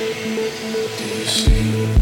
Do you see?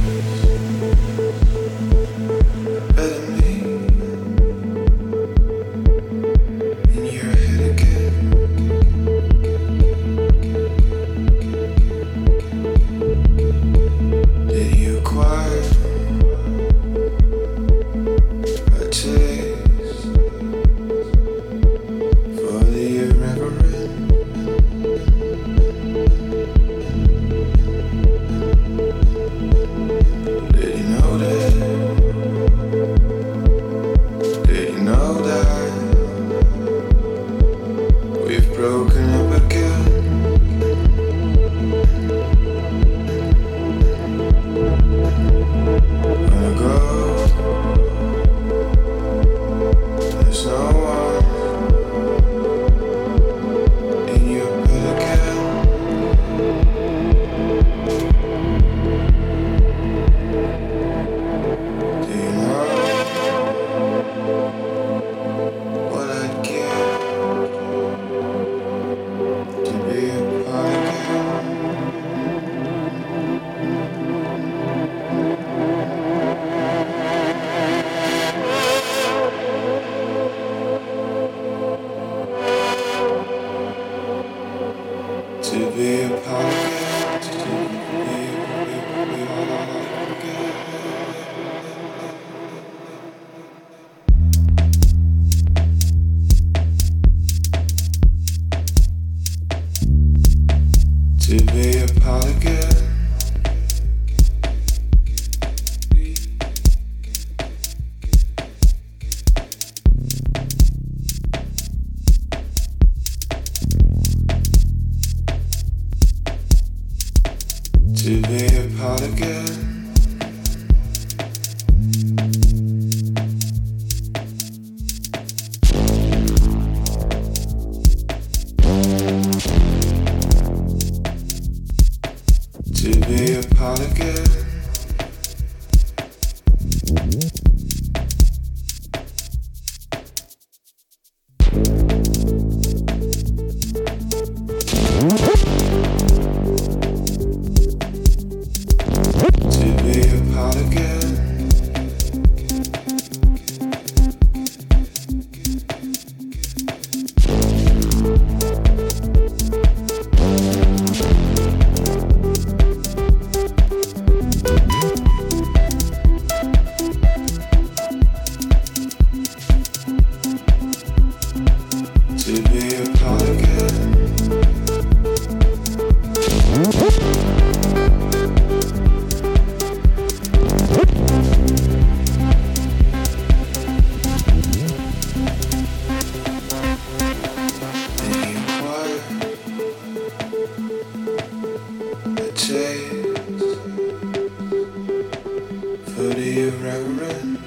Hoodie of reverence.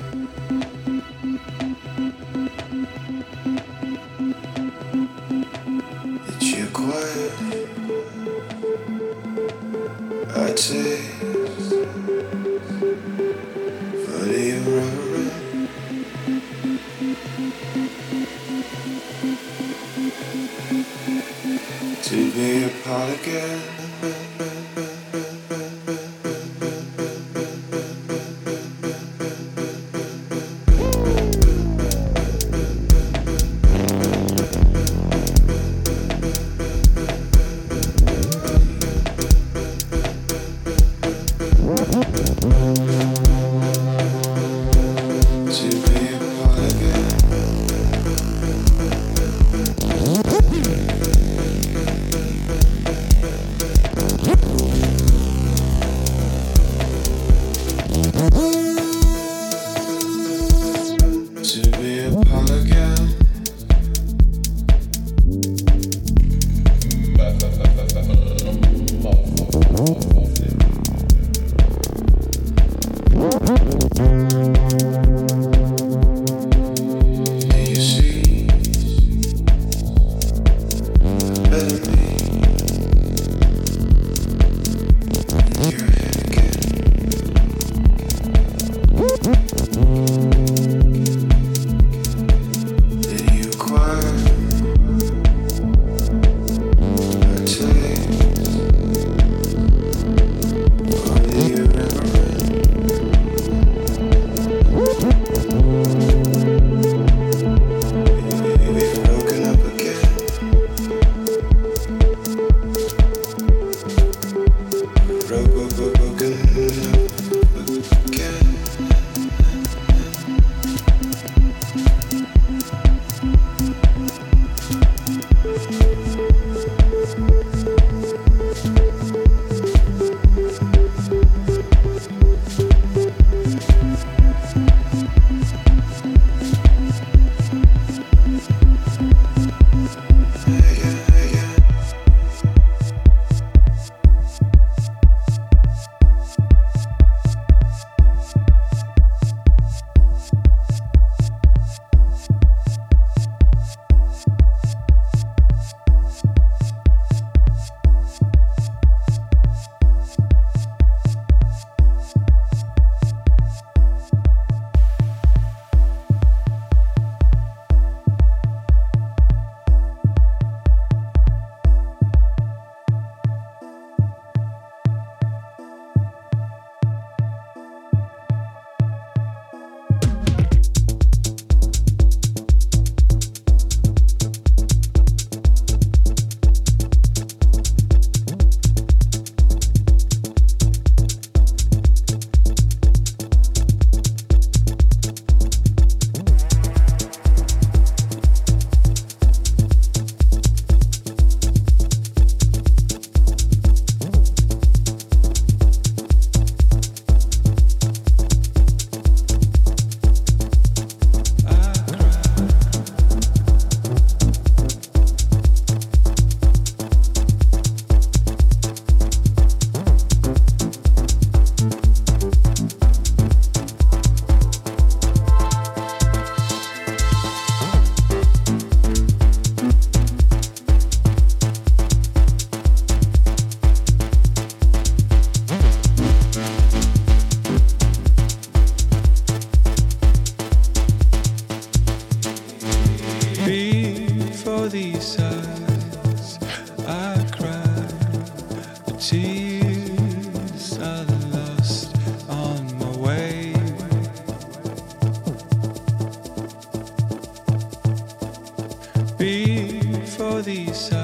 these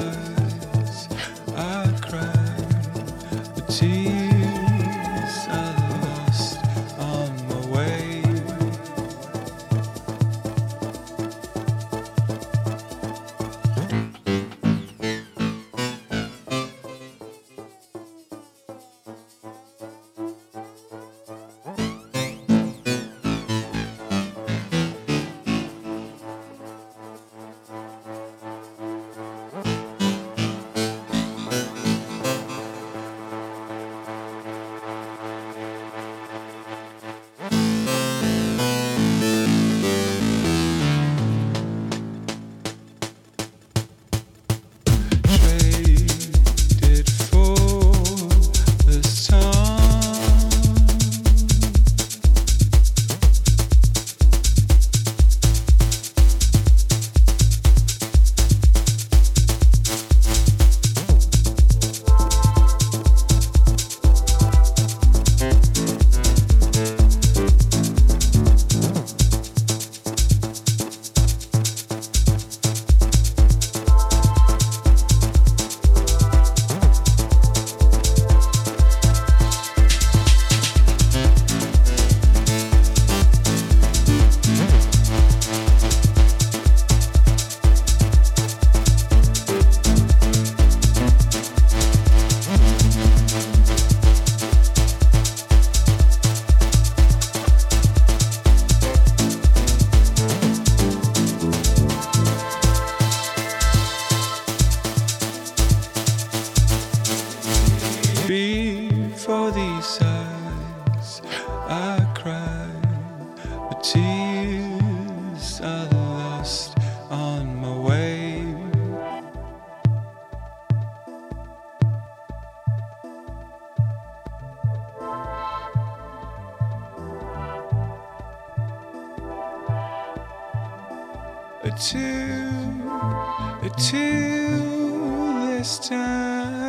Till, till this time.